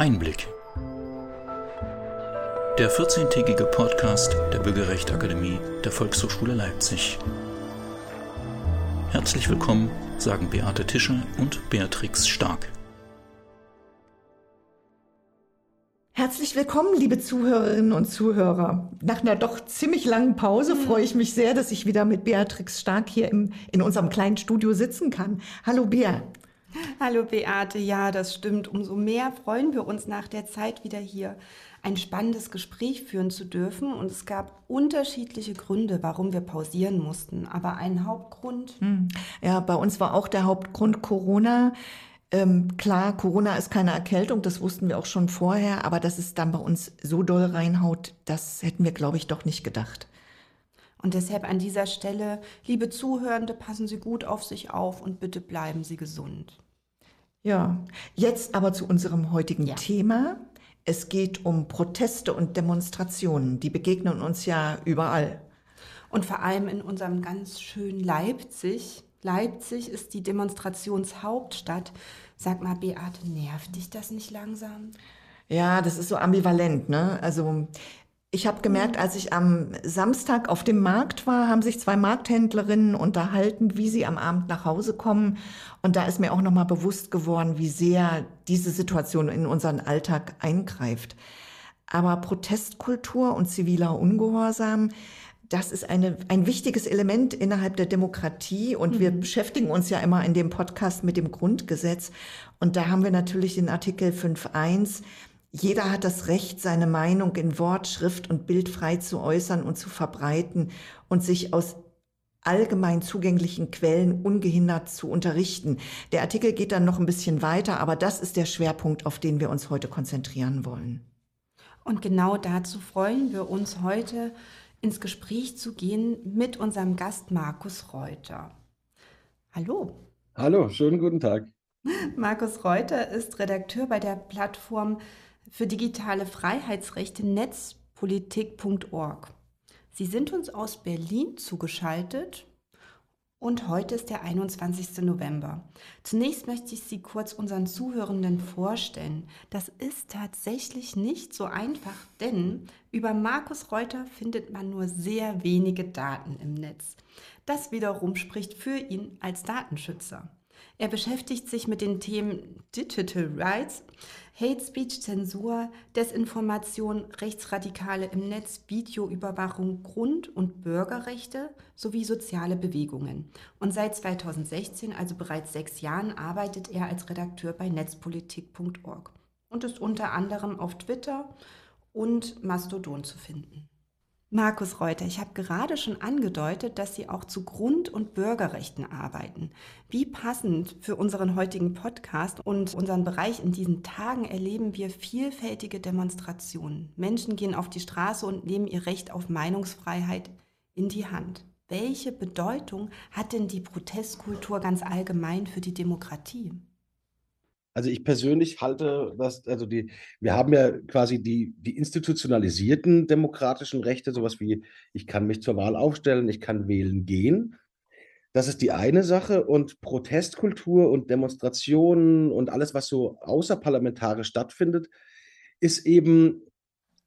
Einblick. Der 14-tägige Podcast der Bürgerrechtsakademie der Volkshochschule Leipzig. Herzlich willkommen, sagen Beate Tischer und Beatrix Stark. Herzlich willkommen, liebe Zuhörerinnen und Zuhörer. Nach einer doch ziemlich langen Pause mhm. freue ich mich sehr, dass ich wieder mit Beatrix Stark hier im, in unserem kleinen Studio sitzen kann. Hallo Bea. Hallo Beate, ja, das stimmt. Umso mehr freuen wir uns nach der Zeit wieder hier ein spannendes Gespräch führen zu dürfen. Und es gab unterschiedliche Gründe, warum wir pausieren mussten. Aber ein Hauptgrund. Hm. Ja, bei uns war auch der Hauptgrund Corona. Ähm, klar, Corona ist keine Erkältung, das wussten wir auch schon vorher, aber dass es dann bei uns so doll reinhaut, das hätten wir, glaube ich, doch nicht gedacht. Und deshalb an dieser Stelle, liebe Zuhörende, passen Sie gut auf sich auf und bitte bleiben Sie gesund. Ja, jetzt aber zu unserem heutigen ja. Thema. Es geht um Proteste und Demonstrationen. Die begegnen uns ja überall. Und vor allem in unserem ganz schönen Leipzig. Leipzig ist die Demonstrationshauptstadt. Sag mal, Beate, nervt dich das nicht langsam? Ja, das ist so ambivalent, ne? Also ich habe gemerkt, als ich am Samstag auf dem Markt war, haben sich zwei Markthändlerinnen unterhalten, wie sie am Abend nach Hause kommen. Und da ist mir auch nochmal bewusst geworden, wie sehr diese Situation in unseren Alltag eingreift. Aber Protestkultur und ziviler Ungehorsam, das ist eine, ein wichtiges Element innerhalb der Demokratie und mhm. wir beschäftigen uns ja immer in dem Podcast mit dem Grundgesetz. Und da haben wir natürlich den Artikel 5.1. Jeder hat das Recht, seine Meinung in Wort, Schrift und Bild frei zu äußern und zu verbreiten und sich aus allgemein zugänglichen Quellen ungehindert zu unterrichten. Der Artikel geht dann noch ein bisschen weiter, aber das ist der Schwerpunkt, auf den wir uns heute konzentrieren wollen. Und genau dazu freuen wir uns heute ins Gespräch zu gehen mit unserem Gast Markus Reuter. Hallo. Hallo, schönen guten Tag. Markus Reuter ist Redakteur bei der Plattform für digitale Freiheitsrechte netzpolitik.org. Sie sind uns aus Berlin zugeschaltet und heute ist der 21. November. Zunächst möchte ich Sie kurz unseren Zuhörenden vorstellen. Das ist tatsächlich nicht so einfach, denn über Markus Reuter findet man nur sehr wenige Daten im Netz. Das wiederum spricht für ihn als Datenschützer. Er beschäftigt sich mit den Themen Digital Rights, Hate Speech, Zensur, Desinformation, Rechtsradikale im Netz, Videoüberwachung, Grund- und Bürgerrechte sowie soziale Bewegungen. Und seit 2016, also bereits sechs Jahren, arbeitet er als Redakteur bei netzpolitik.org und ist unter anderem auf Twitter und Mastodon zu finden. Markus Reuter, ich habe gerade schon angedeutet, dass Sie auch zu Grund- und Bürgerrechten arbeiten. Wie passend für unseren heutigen Podcast und unseren Bereich in diesen Tagen erleben wir vielfältige Demonstrationen. Menschen gehen auf die Straße und nehmen ihr Recht auf Meinungsfreiheit in die Hand. Welche Bedeutung hat denn die Protestkultur ganz allgemein für die Demokratie? Also ich persönlich halte das, also die, wir haben ja quasi die, die institutionalisierten demokratischen Rechte, sowas wie, ich kann mich zur Wahl aufstellen, ich kann wählen gehen. Das ist die eine Sache. Und Protestkultur und Demonstrationen und alles, was so außerparlamentarisch stattfindet, ist eben,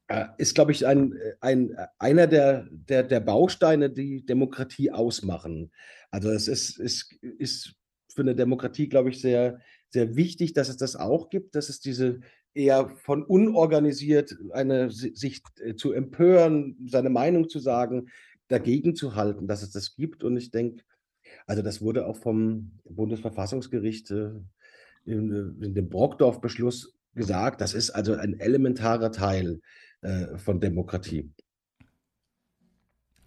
äh, ist, glaube ich, ein, ein, einer der, der, der Bausteine, die Demokratie ausmachen. Also es ist, ist, ist für eine Demokratie, glaube ich, sehr, sehr wichtig, dass es das auch gibt, dass es diese eher von unorganisiert eine sich äh, zu empören, seine Meinung zu sagen, dagegen zu halten, dass es das gibt. Und ich denke, also das wurde auch vom Bundesverfassungsgericht äh, in, äh, in dem Brockdorf-Beschluss gesagt, das ist also ein elementarer Teil äh, von Demokratie.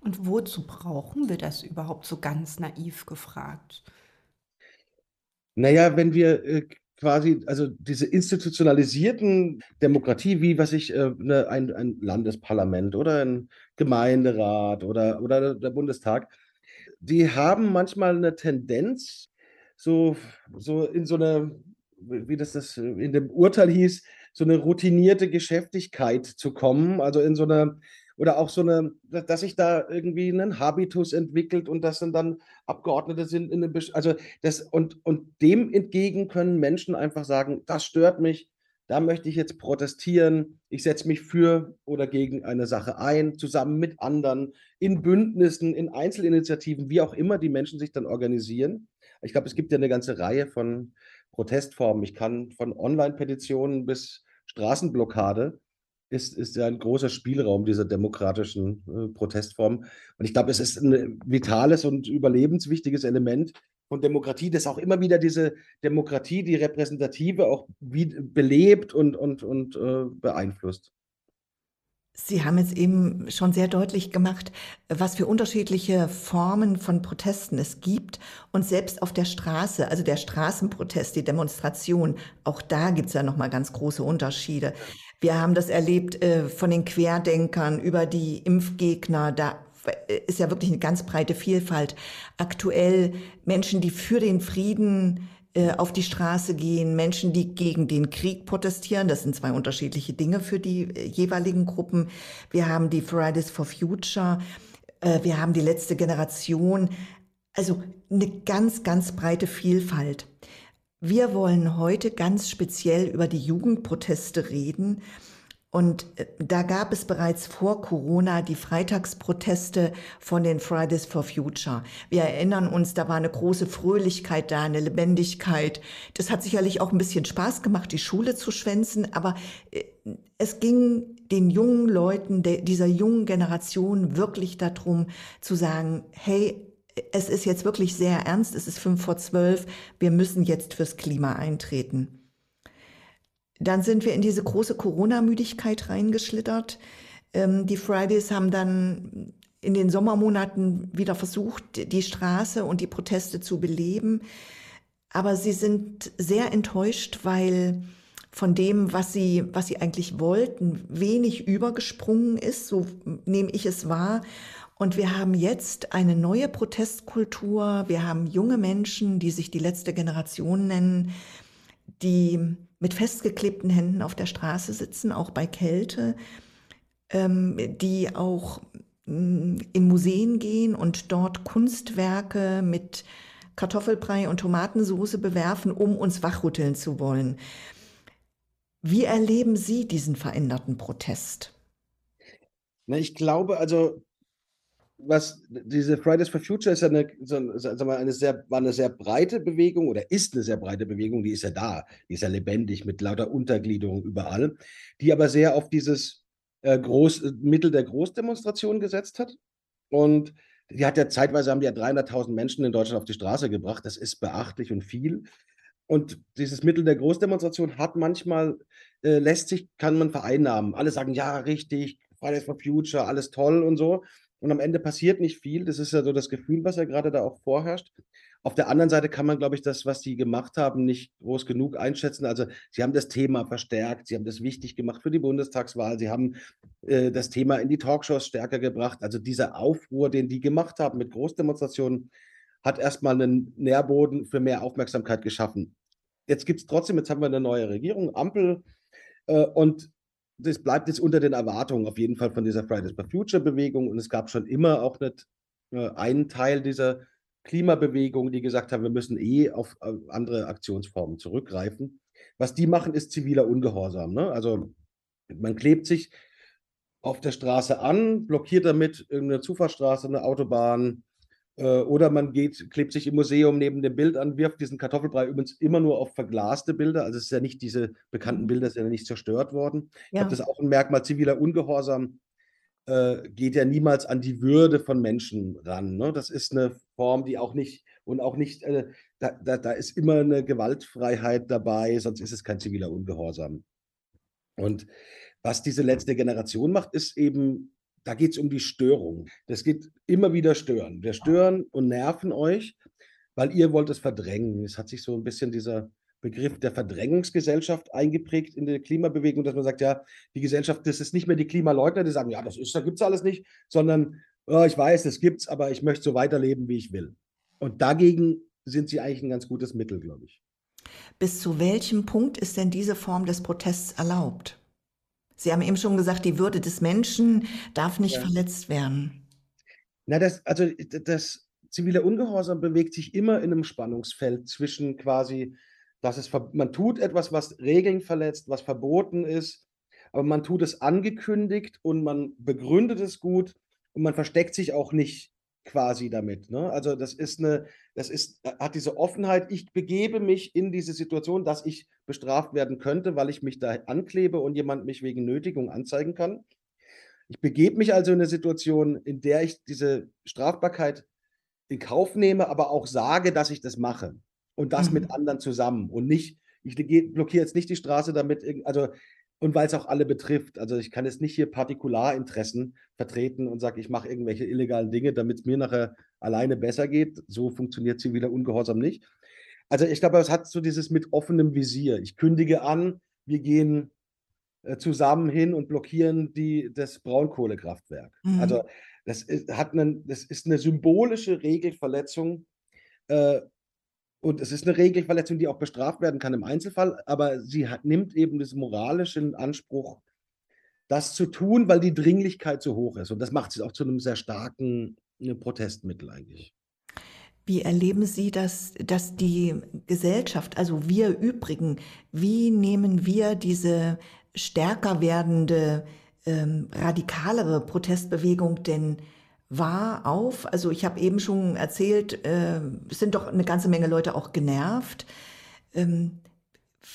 Und wozu brauchen wir das überhaupt so ganz naiv gefragt? Naja, wenn wir äh, quasi, also diese institutionalisierten Demokratie, wie was ich, äh, ne, ein, ein Landesparlament oder ein Gemeinderat oder, oder der Bundestag, die haben manchmal eine Tendenz, so, so in so eine, wie das, das in dem Urteil hieß, so eine routinierte Geschäftigkeit zu kommen, also in so eine oder auch so eine, dass sich da irgendwie ein Habitus entwickelt und das sind dann Abgeordnete sind in einem, also das und, und dem entgegen können Menschen einfach sagen, das stört mich, da möchte ich jetzt protestieren, ich setze mich für oder gegen eine Sache ein, zusammen mit anderen, in Bündnissen, in Einzelinitiativen, wie auch immer die Menschen sich dann organisieren. Ich glaube, es gibt ja eine ganze Reihe von Protestformen. Ich kann von Online-Petitionen bis Straßenblockade ist, ist ja ein großer Spielraum dieser demokratischen äh, Protestform. Und ich glaube, es ist ein vitales und überlebenswichtiges Element von Demokratie, das auch immer wieder diese Demokratie, die repräsentative, auch wie, belebt und, und, und äh, beeinflusst. Sie haben jetzt eben schon sehr deutlich gemacht, was für unterschiedliche Formen von Protesten es gibt. Und selbst auf der Straße, also der Straßenprotest, die Demonstration, auch da gibt es ja nochmal ganz große Unterschiede. Wir haben das erlebt äh, von den Querdenkern über die Impfgegner. Da ist ja wirklich eine ganz breite Vielfalt. Aktuell Menschen, die für den Frieden äh, auf die Straße gehen, Menschen, die gegen den Krieg protestieren. Das sind zwei unterschiedliche Dinge für die äh, jeweiligen Gruppen. Wir haben die Fridays for Future. Äh, wir haben die letzte Generation. Also eine ganz, ganz breite Vielfalt. Wir wollen heute ganz speziell über die Jugendproteste reden. Und äh, da gab es bereits vor Corona die Freitagsproteste von den Fridays for Future. Wir erinnern uns, da war eine große Fröhlichkeit da, eine Lebendigkeit. Das hat sicherlich auch ein bisschen Spaß gemacht, die Schule zu schwänzen, aber äh, es ging den jungen Leuten, dieser jungen Generation wirklich darum zu sagen, hey, es ist jetzt wirklich sehr ernst, es ist fünf vor zwölf, wir müssen jetzt fürs Klima eintreten. Dann sind wir in diese große Corona-Müdigkeit reingeschlittert. Ähm, die Fridays haben dann in den Sommermonaten wieder versucht, die Straße und die Proteste zu beleben. Aber sie sind sehr enttäuscht, weil von dem, was sie, was sie eigentlich wollten, wenig übergesprungen ist. So nehme ich es wahr. Und wir haben jetzt eine neue Protestkultur. Wir haben junge Menschen, die sich die letzte Generation nennen, die mit festgeklebten Händen auf der Straße sitzen, auch bei Kälte, ähm, die auch mm, in Museen gehen und dort Kunstwerke mit Kartoffelbrei und Tomatensoße bewerfen, um uns wachrütteln zu wollen. Wie erleben Sie diesen veränderten Protest? Ich glaube, also was diese Fridays for Future ist ja eine, sag mal, eine sehr, war eine sehr breite Bewegung oder ist eine sehr breite Bewegung, die ist ja da, die ist ja lebendig mit lauter Untergliederung überall, die aber sehr auf dieses äh, Groß, Mittel der Großdemonstration gesetzt hat. Und die hat ja zeitweise haben die ja 300.000 Menschen in Deutschland auf die Straße gebracht. Das ist beachtlich und viel. Und dieses Mittel der Großdemonstration hat manchmal, äh, lässt sich, kann man vereinnahmen. Alle sagen, ja, richtig, Fridays for Future, alles toll und so und am Ende passiert nicht viel. Das ist ja so das Gefühl, was ja gerade da auch vorherrscht. Auf der anderen Seite kann man, glaube ich, das, was sie gemacht haben, nicht groß genug einschätzen. Also sie haben das Thema verstärkt, sie haben das wichtig gemacht für die Bundestagswahl, sie haben äh, das Thema in die Talkshows stärker gebracht. Also dieser Aufruhr, den die gemacht haben mit Großdemonstrationen, hat erstmal einen Nährboden für mehr Aufmerksamkeit geschaffen. Jetzt gibt es trotzdem, jetzt haben wir eine neue Regierung, Ampel, äh, und das bleibt jetzt unter den Erwartungen auf jeden Fall von dieser Fridays for Future Bewegung. Und es gab schon immer auch nicht äh, einen Teil dieser Klimabewegung, die gesagt haben, wir müssen eh auf äh, andere Aktionsformen zurückgreifen. Was die machen, ist ziviler Ungehorsam. Ne? Also man klebt sich auf der Straße an, blockiert damit irgendeine Zufahrtsstraße, eine Autobahn, oder man geht, klebt sich im Museum neben dem Bild an, wirft diesen Kartoffelbrei übrigens immer nur auf verglaste Bilder. Also es ist ja nicht diese bekannten mhm. Bilder, sind ja nicht zerstört worden. Ja. Ich glaube, das ist auch ein Merkmal ziviler Ungehorsam. Äh, geht ja niemals an die Würde von Menschen ran. Ne? Das ist eine Form, die auch nicht und auch nicht, äh, da, da, da ist immer eine Gewaltfreiheit dabei, sonst ist es kein ziviler Ungehorsam. Und was diese letzte Generation macht, ist eben da geht es um die Störung. Das geht immer wieder stören. Wir stören und nerven euch, weil ihr wollt es verdrängen. Es hat sich so ein bisschen dieser Begriff der Verdrängungsgesellschaft eingeprägt in der Klimabewegung, dass man sagt, ja, die Gesellschaft, das ist nicht mehr die Klimaleugner, die sagen, ja, das ist, da gibt es alles nicht, sondern oh, ich weiß, das es, aber ich möchte so weiterleben, wie ich will. Und dagegen sind sie eigentlich ein ganz gutes Mittel, glaube ich. Bis zu welchem Punkt ist denn diese Form des Protests erlaubt? Sie haben eben schon gesagt, die Würde des Menschen darf nicht ja. verletzt werden. Na, das, also das zivile Ungehorsam bewegt sich immer in einem Spannungsfeld zwischen quasi dass es, man tut etwas, was Regeln verletzt, was verboten ist, aber man tut es angekündigt und man begründet es gut und man versteckt sich auch nicht quasi damit. Ne? Also das ist eine, das ist, hat diese Offenheit, ich begebe mich in diese Situation, dass ich bestraft werden könnte, weil ich mich da anklebe und jemand mich wegen Nötigung anzeigen kann. Ich begebe mich also in eine Situation, in der ich diese Strafbarkeit in Kauf nehme, aber auch sage, dass ich das mache und das mhm. mit anderen zusammen und nicht, ich blockiere jetzt nicht die Straße damit, also und weil es auch alle betrifft. Also ich kann jetzt nicht hier Partikularinteressen vertreten und sage, ich mache irgendwelche illegalen Dinge, damit es mir nachher alleine besser geht. So funktioniert ziviler Ungehorsam nicht. Also ich glaube, es hat so dieses mit offenem Visier. Ich kündige an, wir gehen äh, zusammen hin und blockieren die, das Braunkohlekraftwerk. Mhm. Also das ist, hat einen, das ist eine symbolische Regelverletzung. Äh, und es ist eine Regelverletzung, die auch bestraft werden kann im Einzelfall, aber sie hat, nimmt eben das moralische in Anspruch, das zu tun, weil die Dringlichkeit so hoch ist. Und das macht sie auch zu einem sehr starken äh, Protestmittel eigentlich. Wie erleben Sie das, dass die Gesellschaft, also wir übrigen, wie nehmen wir diese stärker werdende, ähm, radikalere Protestbewegung denn wahr auf? Also ich habe eben schon erzählt, äh, es sind doch eine ganze Menge Leute auch genervt. Ähm,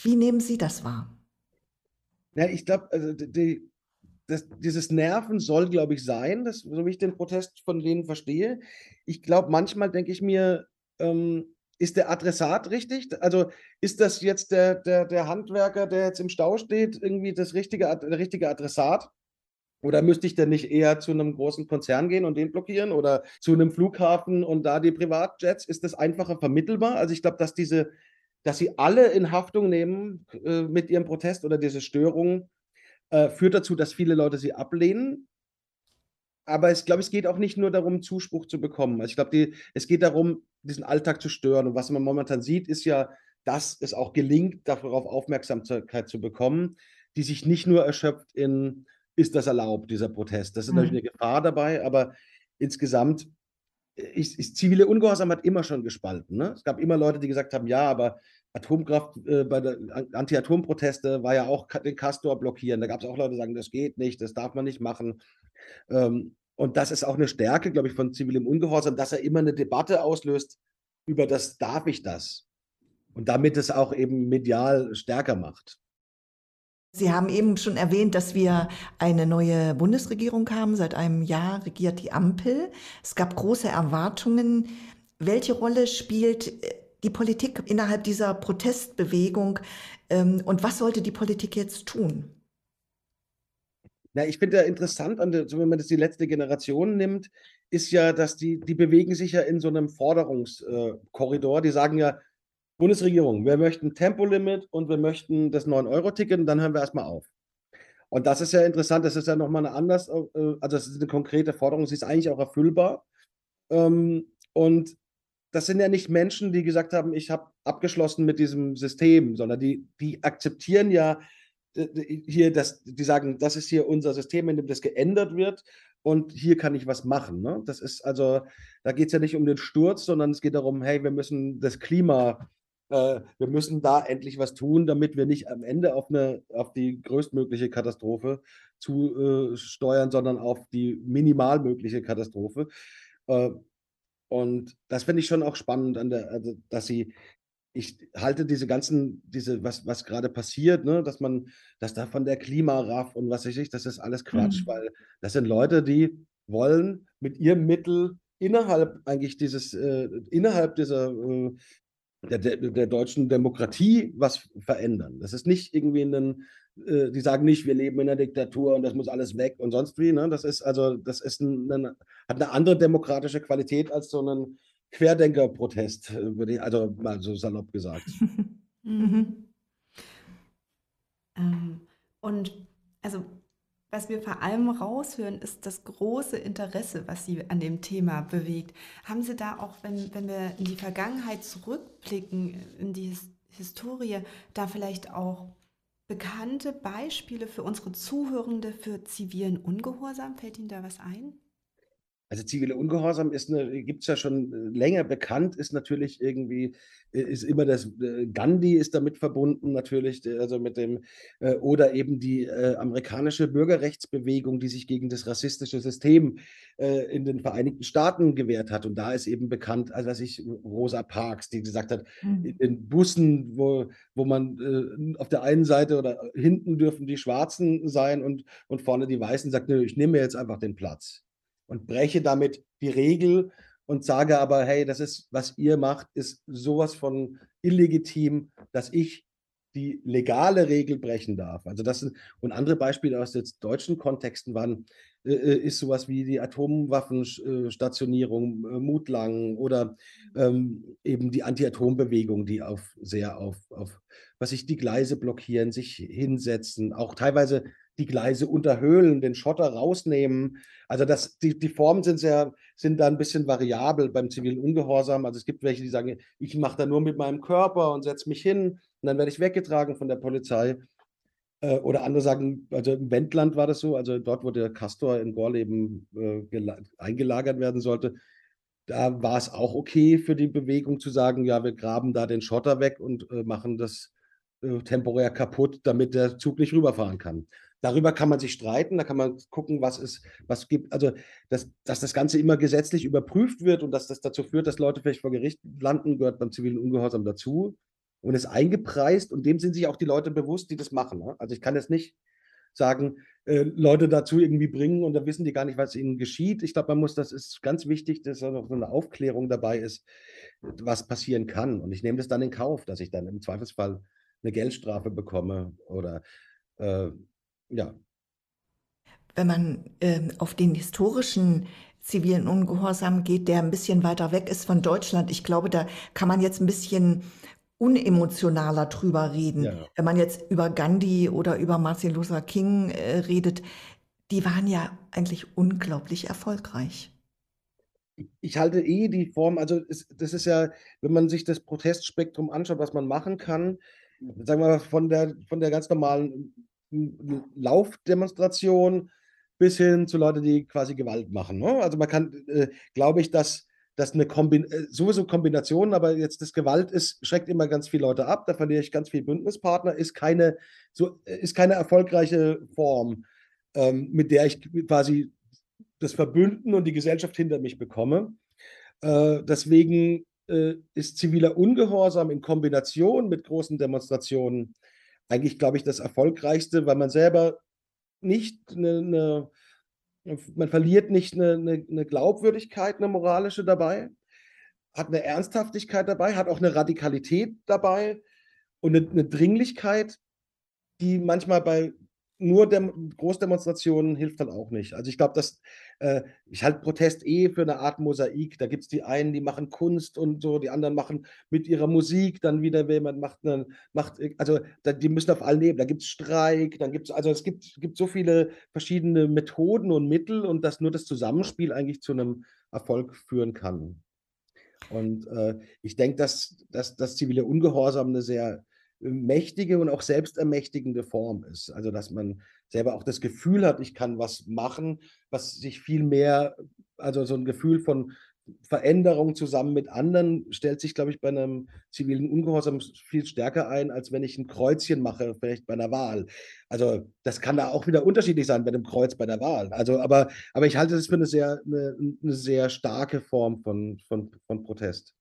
wie nehmen Sie das wahr? Ja, ich glaube, also die, das, dieses Nerven soll, glaube ich, sein, das, so wie ich den Protest von denen verstehe. Ich glaube, manchmal denke ich mir, ähm, ist der Adressat richtig? Also ist das jetzt der, der, der Handwerker, der jetzt im Stau steht, irgendwie das richtige, der richtige Adressat? Oder müsste ich denn nicht eher zu einem großen Konzern gehen und den blockieren oder zu einem Flughafen und da die Privatjets? Ist das einfacher vermittelbar? Also ich glaube, dass diese, dass sie alle in Haftung nehmen äh, mit ihrem Protest oder diese Störung, äh, führt dazu, dass viele Leute sie ablehnen. Aber ich glaube, es geht auch nicht nur darum, Zuspruch zu bekommen. Also ich glaube, es geht darum, diesen Alltag zu stören. Und was man momentan sieht, ist ja, dass es auch gelingt, darauf Aufmerksamkeit zu bekommen, die sich nicht nur erschöpft in, ist das erlaubt, dieser Protest. Das ist mhm. natürlich eine Gefahr dabei, aber insgesamt ist, ist zivile Ungehorsam hat immer schon gespalten. Ne? Es gab immer Leute, die gesagt haben, ja, aber Atomkraft äh, bei der Anti-Atom-Proteste war ja auch den Castor blockieren. Da gab es auch Leute, die sagen, das geht nicht, das darf man nicht machen. Ähm, und das ist auch eine Stärke, glaube ich, von zivilem Ungehorsam, dass er immer eine Debatte auslöst über das, darf ich das? Und damit es auch eben medial stärker macht. Sie haben eben schon erwähnt, dass wir eine neue Bundesregierung haben. Seit einem Jahr regiert die Ampel. Es gab große Erwartungen. Welche Rolle spielt äh, die Politik innerhalb dieser Protestbewegung ähm, und was sollte die Politik jetzt tun? Na, ich finde ja interessant, wenn man das die letzte Generation nimmt, ist ja, dass die, die bewegen sich ja in so einem Forderungskorridor. Äh, die sagen ja, Bundesregierung, wir möchten Tempolimit und wir möchten das 9-Euro-Ticket und dann hören wir erstmal auf. Und das ist ja interessant, das ist ja nochmal eine anders, äh, also das ist eine konkrete Forderung, sie ist eigentlich auch erfüllbar. Ähm, und das sind ja nicht Menschen, die gesagt haben, ich habe abgeschlossen mit diesem System, sondern die, die akzeptieren ja hier, das, die sagen, das ist hier unser System, in dem das geändert wird und hier kann ich was machen. Ne? Das ist also, da geht es ja nicht um den Sturz, sondern es geht darum, hey, wir müssen das Klima, äh, wir müssen da endlich was tun, damit wir nicht am Ende auf, eine, auf die größtmögliche Katastrophe zu äh, steuern, sondern auf die minimal mögliche Katastrophe. Äh, und das finde ich schon auch spannend, an der, also, dass sie, ich halte diese ganzen, diese, was, was gerade passiert, ne, dass man, dass da von der Klimaraff und was weiß ich, das ist alles Quatsch, mhm. weil das sind Leute, die wollen mit ihrem Mittel innerhalb eigentlich dieses, äh, innerhalb dieser, äh, der, der, der, deutschen Demokratie was verändern. Das ist nicht irgendwie ein, äh, die sagen nicht, wir leben in einer Diktatur und das muss alles weg und sonst wie. Ne? Das ist also, das ist ein, ein, hat eine andere demokratische Qualität als so ein Querdenker-Protest, also mal so salopp gesagt. mhm. ähm, und also was wir vor allem raushören, ist das große Interesse, was Sie an dem Thema bewegt. Haben Sie da auch, wenn, wenn wir in die Vergangenheit zurückblicken, in die Historie, da vielleicht auch bekannte Beispiele für unsere Zuhörende für zivilen Ungehorsam? Fällt Ihnen da was ein? Also zivile Ungehorsam ist eine, gibt es ja schon äh, länger bekannt, ist natürlich irgendwie, äh, ist immer das, äh, Gandhi ist damit verbunden natürlich, also mit dem, oder eben die amerikanische Bürgerrechtsbewegung, die sich gegen das rassistische System in den Vereinigten Staaten gewehrt hat. Und da ist eben bekannt, also was ich, Rosa Parks, die gesagt hat, mhm. in Bussen, wo, wo man auf der einen Seite oder hinten dürfen die Schwarzen sein und, und vorne die Weißen, sagt, nö, ich nehme mir jetzt einfach den Platz und breche damit die Regel und sage aber, hey, das ist, was ihr macht, ist sowas von illegitim, dass ich die legale Regel brechen darf. Also das sind, und andere Beispiele aus jetzt deutschen Kontexten waren, äh, äh ist sowas wie die Atomwaffenstationierung äh, Mutlang oder ähm, eben die Anti-Atom-Bewegung, die auf sehr auf, auf, was sich die Gleise blockieren, sich hinsetzen, auch teilweise die Gleise unterhöhlen, den Schotter rausnehmen. Also das, die, die Formen sind sehr, sind da ein bisschen variabel beim zivilen Ungehorsam. Also es gibt welche, die sagen, ich mache da nur mit meinem Körper und setze mich hin und dann werde ich weggetragen von der Polizei. Äh, oder andere sagen, also im Wendland war das so, also dort, wo der Castor in Gorleben äh, eingelagert werden sollte, da war es auch okay für die Bewegung zu sagen, ja, wir graben da den Schotter weg und äh, machen das äh, temporär kaputt, damit der Zug nicht rüberfahren kann. Darüber kann man sich streiten, da kann man gucken, was es, was gibt, also dass, dass das Ganze immer gesetzlich überprüft wird und dass das dazu führt, dass Leute vielleicht vor Gericht landen, gehört beim zivilen Ungehorsam dazu und ist eingepreist und dem sind sich auch die Leute bewusst, die das machen. Ne? Also ich kann jetzt nicht sagen, äh, Leute dazu irgendwie bringen und da wissen die gar nicht, was ihnen geschieht. Ich glaube, man muss, das ist ganz wichtig, dass da noch so eine Aufklärung dabei ist, was passieren kann. Und ich nehme das dann in Kauf, dass ich dann im Zweifelsfall eine Geldstrafe bekomme oder äh, ja. Wenn man äh, auf den historischen zivilen Ungehorsam geht, der ein bisschen weiter weg ist von Deutschland, ich glaube, da kann man jetzt ein bisschen unemotionaler drüber reden. Ja. Wenn man jetzt über Gandhi oder über Martin Luther King äh, redet, die waren ja eigentlich unglaublich erfolgreich. Ich halte eh die Form, also es, das ist ja, wenn man sich das Protestspektrum anschaut, was man machen kann, sagen wir mal, von der, von der ganz normalen Laufdemonstration bis hin zu Leuten, die quasi Gewalt machen. Ne? Also man kann, äh, glaube ich, dass das eine Kombin äh, sowieso Kombination, aber jetzt das Gewalt ist, schreckt immer ganz viele Leute ab, da verliere ich ganz viele Bündnispartner, ist keine, so, äh, ist keine erfolgreiche Form, ähm, mit der ich quasi das Verbünden und die Gesellschaft hinter mich bekomme. Äh, deswegen äh, ist ziviler Ungehorsam in Kombination mit großen Demonstrationen eigentlich, glaube ich, das Erfolgreichste, weil man selber nicht eine, eine man verliert nicht eine, eine, eine, Glaubwürdigkeit, eine moralische dabei, hat eine Ernsthaftigkeit dabei, hat auch eine Radikalität dabei und eine, eine Dringlichkeit, die manchmal bei nur Dem Großdemonstrationen hilft dann auch nicht. Also ich glaube, dass äh, ich halte Protest eh für eine Art Mosaik. Da gibt es die einen, die machen Kunst und so, die anderen machen mit ihrer Musik dann wieder, jemand macht eine, macht, also da, die müssen auf allen leben. Da gibt es Streik, dann gibt es, also es gibt, gibt so viele verschiedene Methoden und Mittel und dass nur das Zusammenspiel eigentlich zu einem Erfolg führen kann. Und äh, ich denke, dass, dass das zivile Ungehorsam eine sehr mächtige und auch selbstermächtigende Form ist. Also dass man selber auch das Gefühl hat, ich kann was machen, was sich viel mehr, also so ein Gefühl von Veränderung zusammen mit anderen stellt sich, glaube ich, bei einem zivilen Ungehorsam viel stärker ein, als wenn ich ein Kreuzchen mache, vielleicht bei einer Wahl. Also das kann da auch wieder unterschiedlich sein bei einem Kreuz bei der Wahl. Also, aber, aber ich halte das für eine sehr, eine, eine sehr starke Form von, von, von Protest.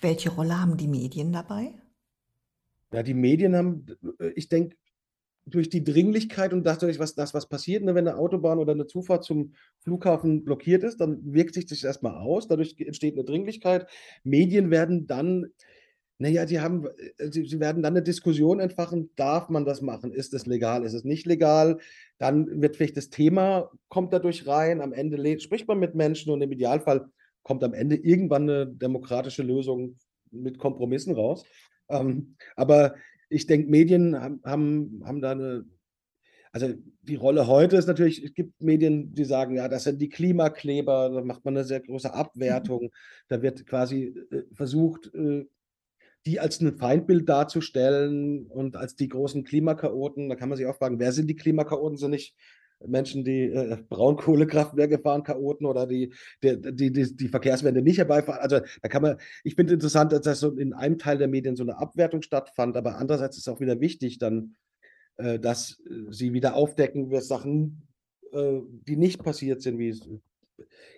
Welche Rolle haben die Medien dabei? Ja, die Medien haben, äh, ich denke, durch die Dringlichkeit und dadurch, was das, was passiert, ne, wenn eine Autobahn oder eine Zufahrt zum Flughafen blockiert ist, dann wirkt sich das erstmal aus. Dadurch entsteht eine Dringlichkeit. Medien werden dann, naja, die haben, äh, sie, sie werden dann eine Diskussion entfachen, darf man das machen? Ist es legal? Ist es nicht legal? Dann wird vielleicht das Thema, kommt dadurch rein, am Ende spricht man mit Menschen und im Idealfall kommt am Ende irgendwann eine demokratische Lösung mit Kompromissen raus. Ähm, aber ich denke, Medien haben, haben, haben da eine, also die Rolle heute ist natürlich, es gibt Medien, die sagen, ja, das sind die Klimakleber, da macht man eine sehr große Abwertung, da wird quasi äh, versucht, äh, die als ein Feindbild darzustellen und als die großen Klimakaoten, da kann man sich auch fragen, wer sind die Klimakaoten? Sind nicht Menschen, die äh, Braunkohlekraftwerke fahren, Chaoten oder die, die, die, die, die Verkehrswende nicht herbeifahren. Also da kann man, ich finde interessant, dass das so in einem Teil der Medien so eine Abwertung stattfand, aber andererseits ist es auch wieder wichtig, dann, äh, dass sie wieder aufdecken, wir Sachen, äh, die nicht passiert sind, wie es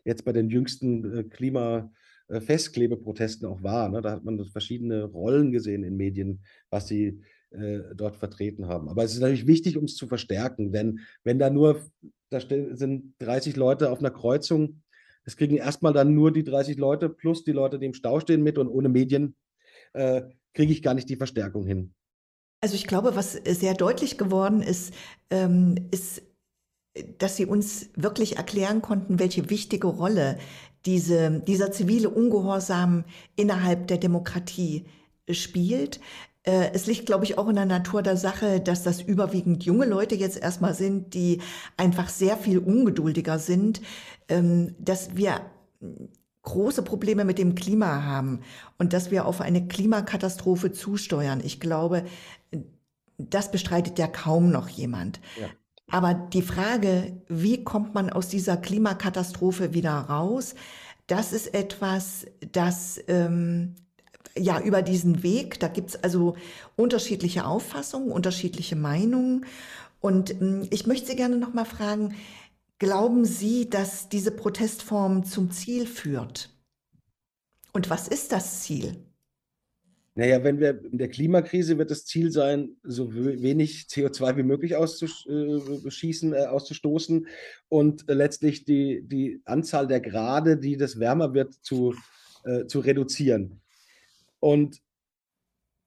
jetzt bei den jüngsten äh, Klimafestklebeprotesten auch war. Ne? Da hat man verschiedene Rollen gesehen in Medien, was sie äh, dort vertreten haben. Aber es ist natürlich wichtig, um es zu verstärken, denn wenn da nur, da sind 30 Leute auf einer Kreuzung, das kriegen erstmal dann nur die 30 Leute plus die Leute, die im Stau stehen mit und ohne Medien äh, kriege ich gar nicht die Verstärkung hin. Also ich glaube, was sehr deutlich geworden ist, ähm, ist, dass Sie uns wirklich erklären konnten, welche wichtige Rolle diese, dieser zivile Ungehorsam innerhalb der Demokratie spielt. Äh, es liegt, glaube ich, auch in der Natur der Sache, dass das überwiegend junge Leute jetzt erstmal sind, die einfach sehr viel ungeduldiger sind, ähm, dass wir große Probleme mit dem Klima haben und dass wir auf eine Klimakatastrophe zusteuern. Ich glaube, das bestreitet ja kaum noch jemand. Ja. Aber die Frage, wie kommt man aus dieser Klimakatastrophe wieder raus, das ist etwas, das ähm, ja, über diesen Weg. Da gibt's also unterschiedliche Auffassungen, unterschiedliche Meinungen. Und ähm, ich möchte Sie gerne noch mal fragen, glauben Sie, dass diese Protestform zum Ziel führt? Und was ist das Ziel? Naja, wenn wir in der Klimakrise wird das Ziel sein, so wenig CO2 wie möglich auszuschießen, äh, auszustoßen und äh, letztlich die, die Anzahl der Grade, die das wärmer wird, zu, äh, zu reduzieren. Und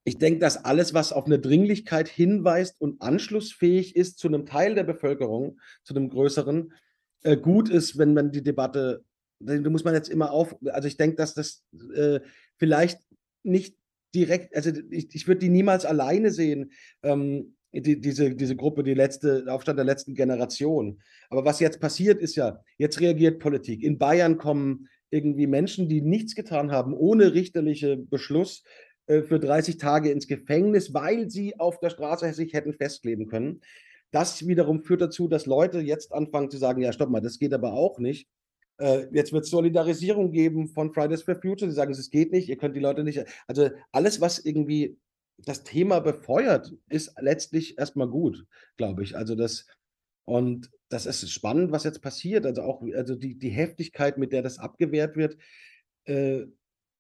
ich denke, dass alles, was auf eine Dringlichkeit hinweist und anschlussfähig ist zu einem Teil der Bevölkerung, zu einem größeren, äh, gut ist, wenn man die Debatte, da muss man jetzt immer auf, also ich denke, dass das äh, vielleicht nicht direkt, also ich, ich würde die niemals alleine sehen, ähm, die, diese, diese Gruppe, die letzte, Aufstand der letzten Generation. Aber was jetzt passiert, ist ja, jetzt reagiert Politik. In Bayern kommen irgendwie Menschen, die nichts getan haben, ohne richterliche Beschluss äh, für 30 Tage ins Gefängnis, weil sie auf der Straße sich hätten festkleben können. Das wiederum führt dazu, dass Leute jetzt anfangen zu sagen, ja, stopp mal, das geht aber auch nicht. Äh, jetzt wird es Solidarisierung geben von Fridays for Future. Sie sagen, es geht nicht, ihr könnt die Leute nicht. Also alles, was irgendwie das Thema befeuert, ist letztlich erstmal gut, glaube ich. Also das, und das ist spannend, was jetzt passiert. Also auch also die, die Heftigkeit, mit der das abgewehrt wird. Äh,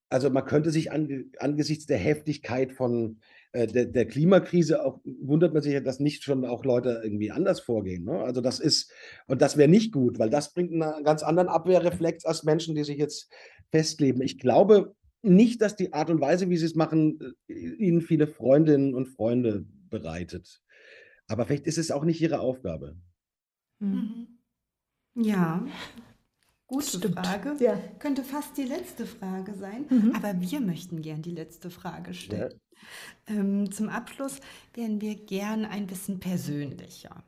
also man könnte sich an, angesichts der Heftigkeit von äh, der, der, Klimakrise auch wundert man sich, dass nicht schon auch Leute irgendwie anders vorgehen. Ne? Also das ist, und das wäre nicht gut, weil das bringt einen ganz anderen Abwehrreflex als Menschen, die sich jetzt festleben. Ich glaube nicht, dass die Art und Weise, wie sie es machen, äh, ihnen viele Freundinnen und Freunde bereitet. Aber vielleicht ist es auch nicht ihre Aufgabe. Mhm. Ja, gute Stimmt. Frage. Ja. Könnte fast die letzte Frage sein, mhm. aber wir möchten gern die letzte Frage stellen. Ja. Ähm, zum Abschluss wären wir gern ein bisschen persönlicher.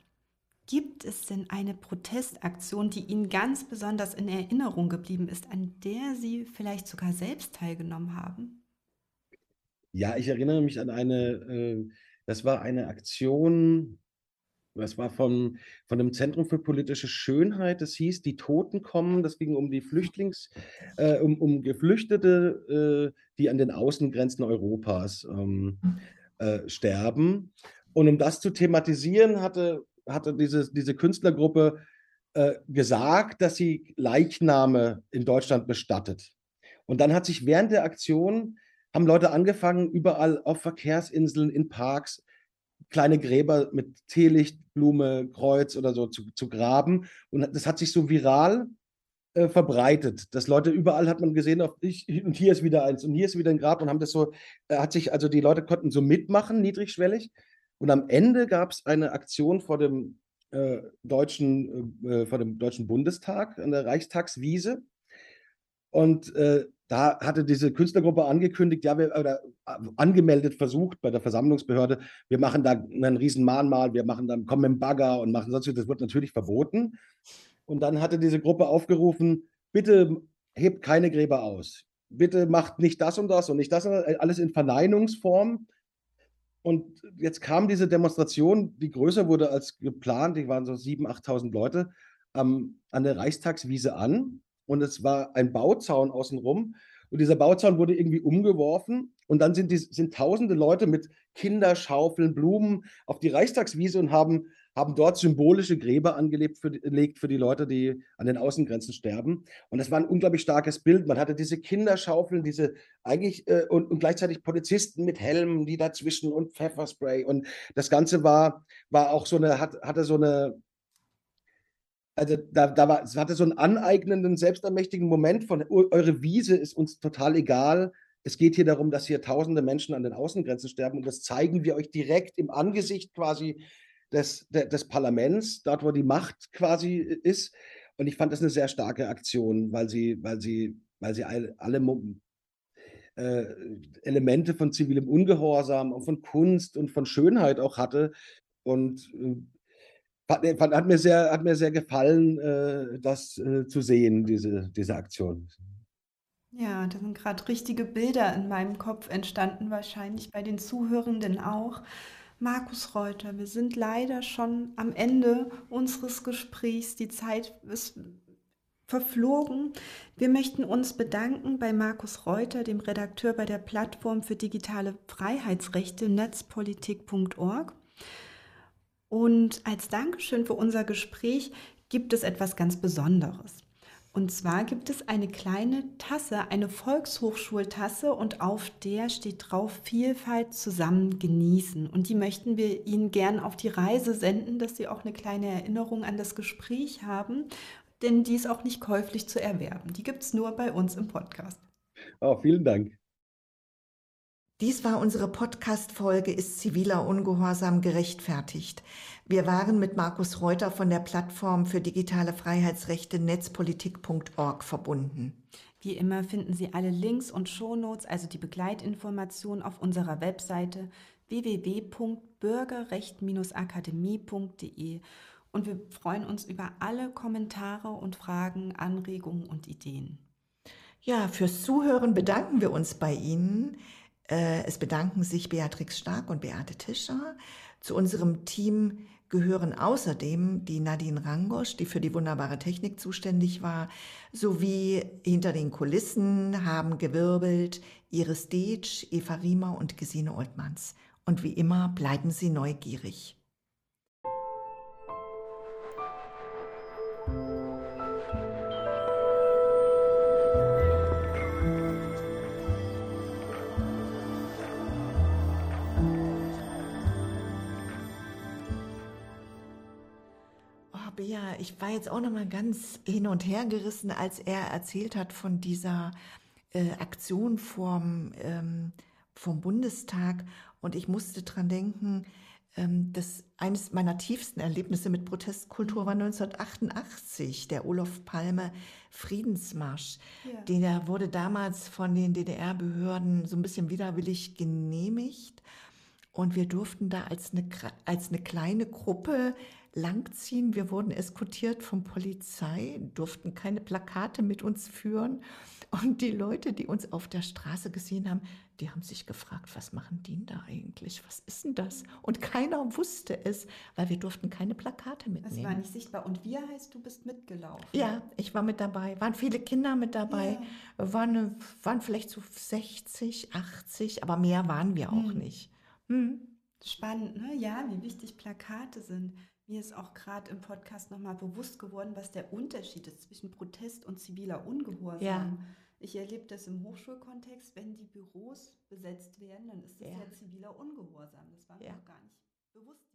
Gibt es denn eine Protestaktion, die Ihnen ganz besonders in Erinnerung geblieben ist, an der Sie vielleicht sogar selbst teilgenommen haben? Ja, ich erinnere mich an eine, äh, das war eine Aktion das war von, von dem Zentrum für politische Schönheit. Das hieß, die Toten kommen. Das ging um die Flüchtlings, äh, um, um Geflüchtete, äh, die an den Außengrenzen Europas ähm, äh, sterben. Und um das zu thematisieren, hatte, hatte diese, diese Künstlergruppe äh, gesagt, dass sie Leichname in Deutschland bestattet. Und dann hat sich während der Aktion haben Leute angefangen, überall auf Verkehrsinseln, in Parks, kleine Gräber mit Teelicht, Blume, Kreuz oder so zu, zu graben. Und das hat sich so viral äh, verbreitet. dass Leute überall hat man gesehen, auf, ich, und hier ist wieder eins und hier ist wieder ein Grab und haben das so, äh, hat sich, also die Leute konnten so mitmachen, niedrigschwellig. Und am Ende gab es eine Aktion vor dem äh, deutschen, äh, vor dem Deutschen Bundestag an der Reichstagswiese. Und äh, da hatte diese Künstlergruppe angekündigt, ja, wir, oder äh, angemeldet versucht bei der Versammlungsbehörde, wir machen da einen riesen Mahnmal, wir machen dann, kommen im Bagger und machen sonst, das wird natürlich verboten. Und dann hatte diese Gruppe aufgerufen, bitte hebt keine Gräber aus. Bitte macht nicht das und das und nicht das, alles in Verneinungsform. Und jetzt kam diese Demonstration, die größer wurde als geplant, die waren so 7.000, 8.000 Leute, ähm, an der Reichstagswiese an. Und es war ein Bauzaun außenrum. Und dieser Bauzaun wurde irgendwie umgeworfen. Und dann sind, die, sind tausende Leute mit Kinderschaufeln, Blumen auf die Reichstagswiese und haben haben dort symbolische Gräber angelegt für, die, für die Leute, die an den Außengrenzen sterben. Und das war ein unglaublich starkes Bild. Man hatte diese Kinderschaufeln, diese eigentlich äh, und, und, gleichzeitig Polizisten mit Helmen, die dazwischen und Pfefferspray. Und das Ganze war, war auch so eine, hat, hatte so eine, also da, da war, es hatte so einen aneignenden, selbstermächtigen Moment von eure Wiese ist uns total egal. Es geht hier darum, dass hier tausende Menschen an den Außengrenzen sterben und das zeigen wir euch direkt im Angesicht quasi des, des Parlaments, dort wo die Macht quasi ist. Und ich fand das eine sehr starke Aktion, weil sie, weil sie, weil sie alle, alle äh, Elemente von zivilem Ungehorsam und von Kunst und von Schönheit auch hatte. Und äh, fand, hat, mir sehr, hat mir sehr gefallen, äh, das äh, zu sehen, diese, diese Aktion. Ja, da sind gerade richtige Bilder in meinem Kopf entstanden, wahrscheinlich bei den Zuhörenden auch. Markus Reuter, wir sind leider schon am Ende unseres Gesprächs. Die Zeit ist verflogen. Wir möchten uns bedanken bei Markus Reuter, dem Redakteur bei der Plattform für digitale Freiheitsrechte netzpolitik.org. Und als Dankeschön für unser Gespräch gibt es etwas ganz Besonderes. Und zwar gibt es eine kleine Tasse, eine Volkshochschultasse und auf der steht drauf Vielfalt zusammen genießen. Und die möchten wir Ihnen gern auf die Reise senden, dass Sie auch eine kleine Erinnerung an das Gespräch haben, denn die ist auch nicht käuflich zu erwerben. Die gibt es nur bei uns im Podcast. Oh, vielen Dank. Dies war unsere Podcast-Folge Ist ziviler Ungehorsam gerechtfertigt? Wir waren mit Markus Reuter von der Plattform für digitale Freiheitsrechte netzpolitik.org verbunden. Wie immer finden Sie alle Links und Shownotes, also die Begleitinformationen auf unserer Webseite www.bürgerrecht-akademie.de und wir freuen uns über alle Kommentare und Fragen, Anregungen und Ideen. Ja, fürs Zuhören bedanken wir uns bei Ihnen. Äh, es bedanken sich Beatrix Stark und Beate Tischer. Zu unserem Team gehören außerdem die Nadine Rangosch, die für die wunderbare Technik zuständig war, sowie hinter den Kulissen haben gewirbelt Iris Deetsch, Eva Riemer und Gesine Oltmanns. Und wie immer bleiben Sie neugierig. Ich war jetzt auch noch mal ganz hin und her gerissen, als er erzählt hat von dieser äh, Aktion vom, ähm, vom Bundestag. Und ich musste dran denken, ähm, dass eines meiner tiefsten Erlebnisse mit Protestkultur war 1988, der Olof Palme Friedensmarsch. Ja. Der wurde damals von den DDR-Behörden so ein bisschen widerwillig genehmigt. Und wir durften da als eine, als eine kleine Gruppe langziehen. Wir wurden eskortiert von Polizei, durften keine Plakate mit uns führen. Und die Leute, die uns auf der Straße gesehen haben, die haben sich gefragt, was machen die da eigentlich? Was ist denn das? Und keiner wusste es, weil wir durften keine Plakate mitnehmen. Das war nicht sichtbar. Und wir heißt, du bist mitgelaufen? Ja, ich war mit dabei. Waren viele Kinder mit dabei. Ja. Waren, waren vielleicht so 60, 80, aber mehr waren wir auch hm. nicht. Hm. Spannend, ne? Ja, wie wichtig Plakate sind. Mir ist auch gerade im Podcast nochmal bewusst geworden, was der Unterschied ist zwischen Protest und ziviler Ungehorsam. Ja. Ich erlebe das im Hochschulkontext, wenn die Büros besetzt werden, dann ist das ja, ja ziviler Ungehorsam. Das war mir ja. noch gar nicht bewusst.